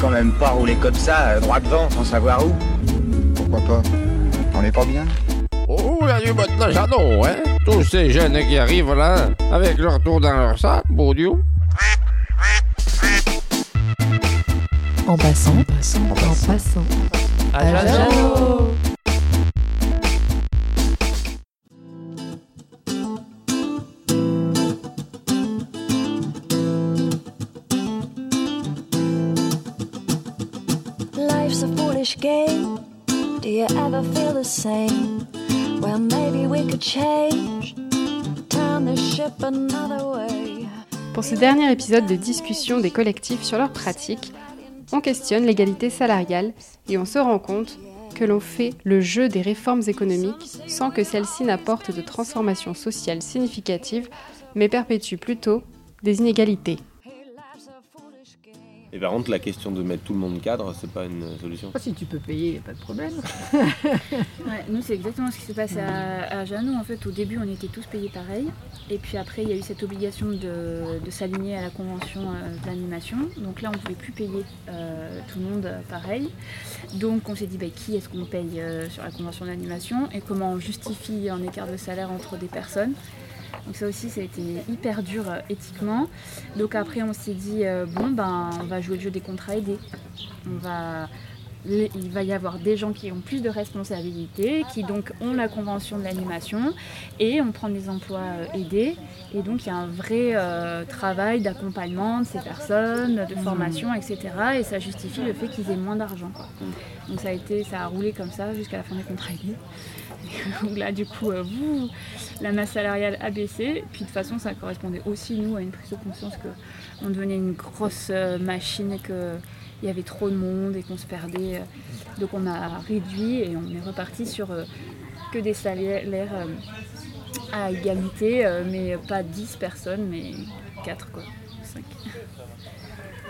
quand même pas rouler comme ça, euh, droit devant, sans savoir où. Pourquoi pas? On n'est pas bien? Oh, il y a du mode Jeannot, hein? Tous ces jeunes qui arrivent là, avec leur tour dans leur sac, beau Dieu. En passant, en passant, en passant. À Jeannot. Life's a foolish game. Do you ever feel the same? Well, maybe we could change. Turn the ship another way. Pour ce dernier épisode de discussion des collectifs sur leurs pratiques, on questionne l'égalité salariale et on se rend compte que l'on fait le jeu des réformes économiques sans que celles-ci n'apportent de transformations sociales significatives, mais perpétuent plutôt des inégalités. Et par contre, la question de mettre tout le monde cadre, c'est pas une solution. Si tu peux payer, y a pas de problème. Ouais, nous, c'est exactement ce qui s'est passé à, à Jeannot. En fait, au début, on était tous payés pareil. Et puis après, il y a eu cette obligation de, de s'aligner à la convention euh, d'animation. Donc là, on ne pouvait plus payer euh, tout le monde euh, pareil. Donc on s'est dit, bah, qui est-ce qu'on paye euh, sur la convention d'animation et comment on justifie un écart de salaire entre des personnes. Donc ça aussi, ça a été hyper dur euh, éthiquement. Donc après, on s'est dit, euh, bon, ben, on va jouer le jeu des contrats aidés. On va il va y avoir des gens qui ont plus de responsabilités, qui donc ont la convention de l'animation, et on prend des emplois euh, aidés. Et donc il y a un vrai euh, travail d'accompagnement de ces personnes, de formation, etc. Et ça justifie le fait qu'ils aient moins d'argent. Donc ça a, été, ça a roulé comme ça jusqu'à la fin des contrats aidés. Donc là, du coup, euh, vous, la masse salariale a baissé. Puis de toute façon, ça correspondait aussi, nous, à une prise de conscience qu'on devenait une grosse machine et qu'il y avait trop de monde et qu'on se perdait. euh. Donc on a réduit et on est reparti sur euh, que des salaires euh, à égalité, mais pas 10 personnes, mais 4 quoi, 5.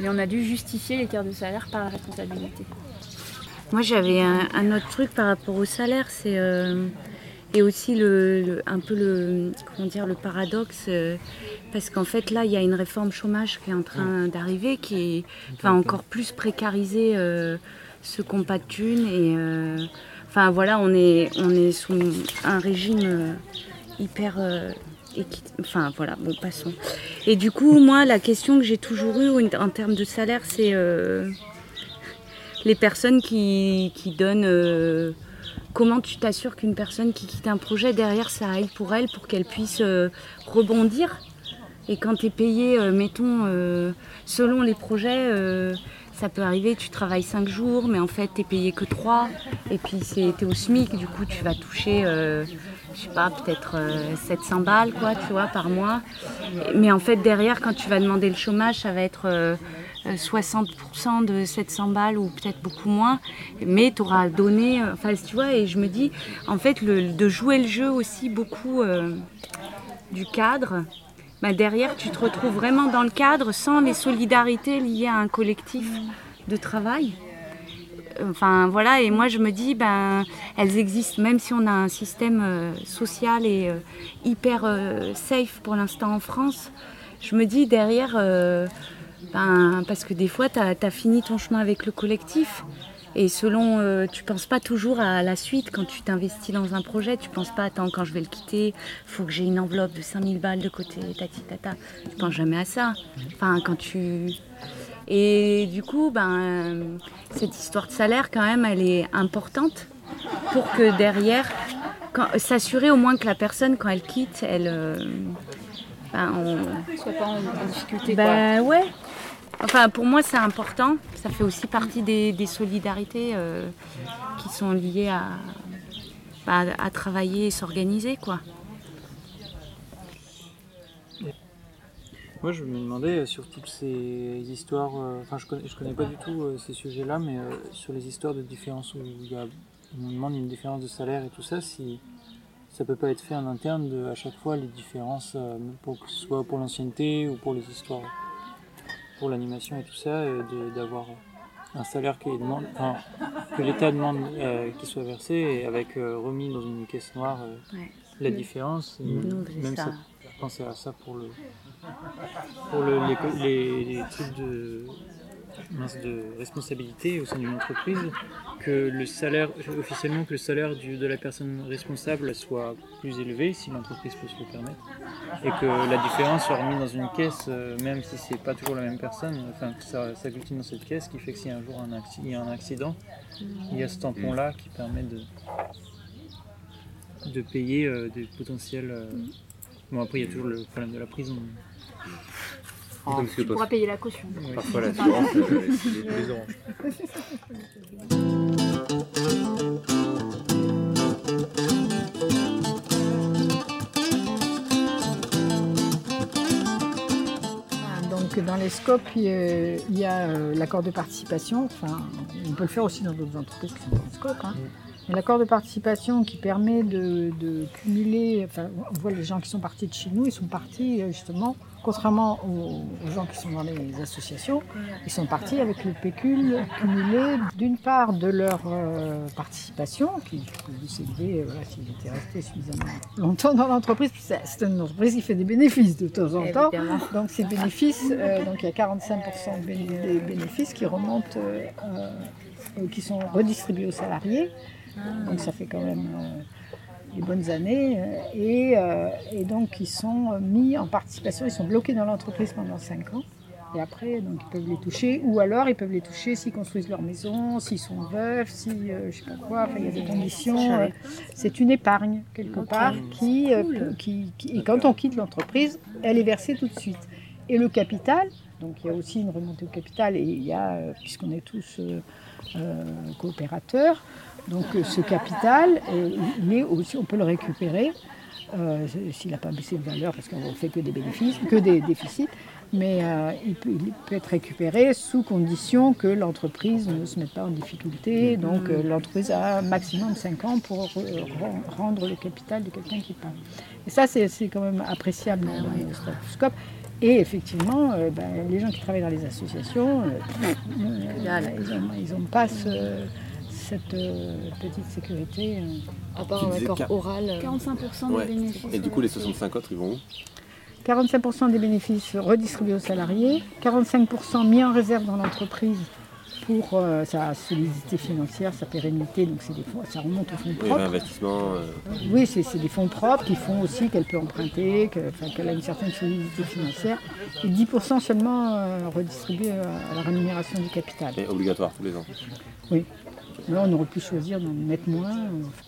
Mais on a dû justifier l'écart de salaire par la responsabilité. Moi, j'avais un, autre truc par rapport au salaire, c'est et aussi un peu le paradoxe, parce qu'en fait là, il y a une réforme chômage qui est en train d'arriver, qui va encore plus précariser euh, ceux qui n'ont pas de thunes et euh, enfin voilà, on est on est sous un régime euh, hyper euh, Enfin voilà, bon passons. Et du coup, moi, la question que j'ai toujours eue en- termes de salaire, c'est euh, les personnes qui, qui donnent. comment tu t'assures qu'une personne qui quitte un projet, derrière, ça aille pour elle, pour qu'elle puisse euh, rebondir? Et quand tu es payé, euh, mettons, euh, selon les projets, euh, ça peut arriver, tu travailles 5 jours, mais en fait, tu payé que 3. Et puis, tu es au SMIC, du coup, tu vas toucher, euh, je sais pas, peut-être euh, 700 balles, quoi, tu vois, par mois. Mais en fait, derrière, quand tu vas demander le chômage, ça va être euh, euh, 60% de 700 balles ou peut-être beaucoup moins. Mais tu auras donné, enfin, tu vois, et je me dis, en fait, de jouer le jeu aussi beaucoup du cadre. Bah, derrière, tu te retrouves vraiment dans le cadre sans les solidarités liées à un collectif de travail. Enfin voilà, et moi je me dis, ben, elles existent, même si on a un système euh, social et euh, hyper euh, safe pour l'instant en France. Je me dis derrière, ben, parce que des fois tu as, fini ton chemin avec le collectif. Et selon, euh, tu penses pas toujours à la suite quand tu t'investis dans un projet. Tu penses pas, attends, quand je vais le quitter, faut que j'ai une enveloppe de 5000 balles de côté, tati tata. Tu penses jamais à ça. Enfin, quand tu. Et du coup, ben, cette histoire de salaire, quand même, elle est importante pour que derrière, s'assurer au moins que la personne, quand elle quitte, elle. euh, ben, on, Soit pas en, en difficulté. ben ouais. Enfin, pour moi, c'est important. Ça fait aussi partie des, solidarités euh, qui sont liées à, bah, à travailler et s'organiser, quoi. Moi, je me demandais euh, sur toutes ces histoires. euh, Enfin, je connais, connais pas du tout ces sujets-là, mais sur les histoires de différence où il on demande une différence de salaire et tout ça, si ça peut pas être fait en interne de à chaque fois les différences, pour que ce soit pour l'ancienneté ou pour les histoires, pour l'animation et tout ça, euh, d'avoir un salaire qui enfin, que l'État demande euh, qu'il soit versé et avec euh, remis dans une caisse noire euh, Ouais. la différence. nous, même ça. penser à ça pour le pour le- les, les- les trucs de mince, de responsabilité au sein d'une entreprise, que le salaire, officiellement, que le salaire du- de la personne responsable soit plus élevé, si l'entreprise peut se le permettre, et que la différence soit remise dans une caisse, euh, même si c'est pas toujours la même personne, enfin que ça s'agglutine dans cette caisse, qui fait que si un jour un acci- il y a un accident, il y a ce tampon-là qui permet de, de payer euh, des potentiels. euh, Bon, après, il y a toujours le problème de la prison. Que Tu pourras payer la caution. Oui. Parfois l'assurance, euh, c'est les, les oranges. Donc dans les scopes, il y a, il y a, euh, l'accord de participation. Enfin, on peut le faire aussi dans d'autres entreprises qui sont dans le scope. hein. L'accord de participation qui permet de, de cumuler, enfin, on voit les gens qui sont partis de chez nous, ils sont partis euh, justement, contrairement aux, aux gens qui sont dans les associations, ils sont partis avec le pécule cumulé d'une part de leur euh, participation, qui pouvait s'élever euh, voilà, s'ils étaient restés suffisamment longtemps dans l'entreprise. Puis c'est une entreprise qui fait des bénéfices de temps en temps. Évidemment. Donc ces bénéfices, euh, donc il y a 45% de bé- des bénéfices qui remontent, euh, qui sont redistribués aux salariés. Donc ça fait quand même euh, des bonnes années. euh, et, euh, et donc ils sont mis en participation, ils sont bloqués dans l'entreprise pendant 5 ans. Et après, donc, ils peuvent les toucher, ou alors ils peuvent les toucher s'ils construisent leur maison, s'ils sont veufs, si euh, je sais pas quoi, enfin, il y a des conditions. euh, c'est une épargne, quelque part, qui, euh, peut- qui, qui- et quand on quitte l'entreprise, elle est versée tout de suite. Et le capital, donc il y a aussi une remontée au capital, et il y a, puisqu'on est tous coopérateurs, donc euh, ce capital, euh, il est aussi, on peut le récupérer euh, s'il n'a pas baissé de valeur, parce qu'on ne fait que des bénéfices, que des déficits, mais il, peut, être récupéré sous condition que l'entreprise ne se mette pas en difficulté. Donc l'entreprise a un maximum 5 ans pour re- ren- rendre le capital de quelqu'un qui part. Et ça, c'est quand même appréciable dans le statoscope. Et effectivement, ben, les gens qui travaillent dans les associations, ils n'ont pas ce- cette euh, petite sécurité. euh. À part un accord oral. euh, 45% Ouais. des bénéfices. Et du coup, les 65 autres, ils vont où? 45% des bénéfices redistribués aux salariés, 45% mis en réserve dans l'entreprise pour euh, sa solidité financière, sa pérennité, donc c'est des fonds, ça remonte aux fonds propres. euh, Oui, c'est des fonds propres qui font aussi qu'elle peut emprunter, qu'elle a une certaine solidité financière. Et 10% seulement euh, redistribués à la rémunération du capital. et obligatoire tous les ans? Oui. Là, on aurait pu choisir d'en mettre moins.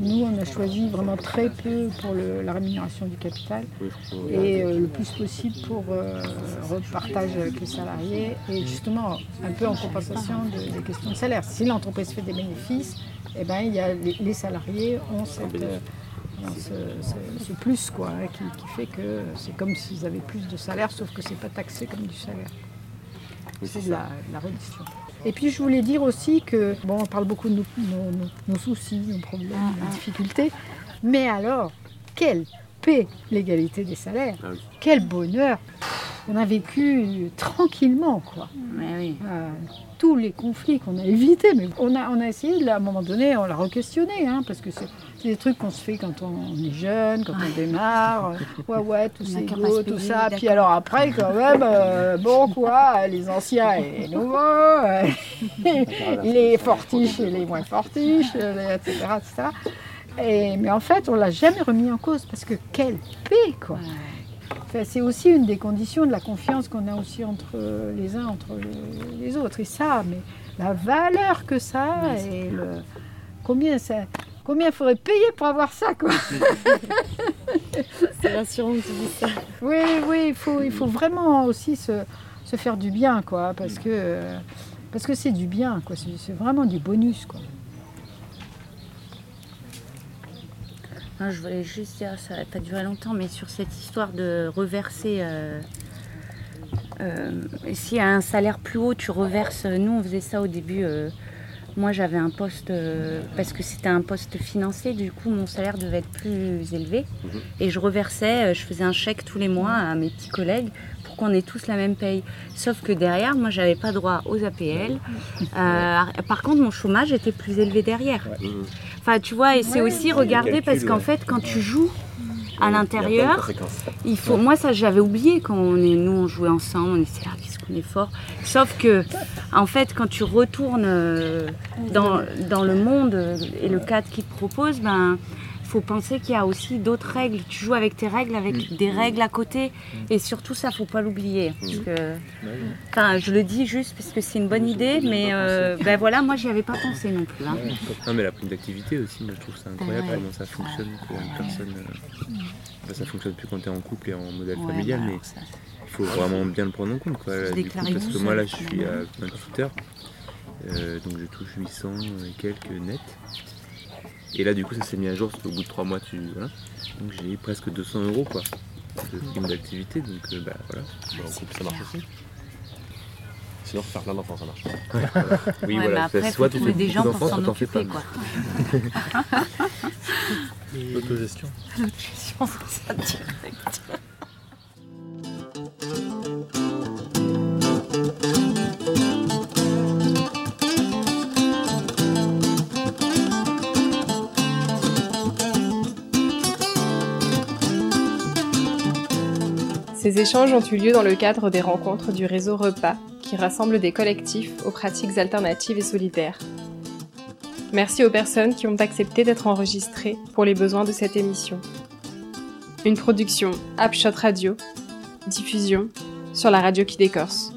Nous, on a choisi vraiment très peu pour le- la rémunération du capital et euh, le plus possible pour euh, repartage avec les salariés et justement un peu en compensation de- des questions de salaire. Si l'entreprise fait des bénéfices, eh ben, il y a les, les salariés ont cette, euh, ce, ce- ce plus quoi, hein, qui, qui fait que c'est comme s'ils avaient plus de salaire, sauf que c'est pas taxé comme du salaire. Oui, C'est de la redistribution. Et puis je voulais dire aussi que, bon, on parle beaucoup de nos, nos- nos- nos soucis, nos problèmes, nos difficultés, mais alors, quelle paix l'égalité des salaires Ah oui. Quel bonheur On a vécu tranquillement, quoi. Oui. Euh, tous les conflits qu'on a évités, mais on a, on a essayé, là, à un moment donné, on l'a re-questionné, hein, parce que c'est c'est des trucs qu'on se fait quand on est jeune, quand on démarre, euh, ouais, ouais, tout On c'est a qu'à beau, pas se tout ça, puis alors après, quand même, euh, bon, quoi, les anciens et les nouveaux, euh, les fortiches et les moins fortiches, les- etc., etc. Et, mais en fait, on l'a jamais remis en cause, parce que quelle paix, quoi. Enfin, c'est aussi une des conditions de la confiance qu'on a aussi entre les uns, entre les, les autres. Et ça, mais la valeur que ça a et le, combien ça, combien il faudrait payer pour avoir ça, quoi. C'est rassurant que tu dises ça. Oui, oui, il faut, il faut vraiment aussi se, se faire du bien, quoi, parce que parce que c'est du bien, quoi. C'est c'est vraiment du bonus, quoi. Non, je voulais juste dire, ça va pas durer longtemps, mais sur cette histoire de reverser. euh, euh, si à un salaire plus haut, tu reverses. Nous, on faisait ça au début. euh, moi, j'avais un poste, euh, parce que c'était un poste financier, du coup, mon salaire devait être plus élevé. Mhm. Et je reversais, euh, je faisais un chèque tous les mois à mes petits collègues pour qu'on ait tous la même paye. Sauf que derrière, moi, j'avais pas droit aux APL. Euh, par contre, mon chômage était plus élevé derrière. Enfin, tu vois, et c'est Ouais, aussi regarder Calcul, parce qu'en ouais. fait, quand tu joues à l'intérieur. Il faut, moi ça j'avais oublié quand on est, nous on jouait ensemble, on était là, Sauf que, en fait, quand tu retournes euh, dans, dans le monde euh, et le cadre qu'il te propose, ben faut penser qu'il y a aussi d'autres règles. Tu joues avec tes règles, avec des règles à côté, et surtout ça faut pas l'oublier. Enfin, je le dis juste parce que c'est une bonne idée, mais euh, ben voilà, moi j'y avais pas pensé non plus. hein. Non, mais la prime d'activité aussi, moi je trouve ça incroyable Ouais. comment ça fonctionne pour une personne. euh, ça fonctionne plus quand tu es en couple et en modèle Ouais, familial, bah, mais ça, faut vraiment bien le prendre en compte. Quoi, là, du coup, parce que moi là je suis à finalement. 28 heures, euh, donc je touche 800 et quelques net. Et là du coup ça s'est mis à jour parce qu'au bout de 3 mois tu. Voilà. Donc j'ai presque 200 euros quoi de prime d'activité, donc euh, bah voilà. Bon, en couple, ça marche aussi. Sinon, faire plein d'enfants, ça marche pas. Oui, Ouais, voilà, après, soit tu trouver fais des gens pour d'enfants, s'en soit t'en fais occuper, pas. quoi. L'autogestion. L'autogestion, ça direct. Ces échanges ont eu lieu dans le cadre des rencontres du réseau Repas, qui rassemble des collectifs aux pratiques alternatives et solidaires. Merci aux personnes qui ont accepté d'être enregistrées pour les besoins de cette émission. Une production Upshot Radio, diffusion sur la radio qui décorce.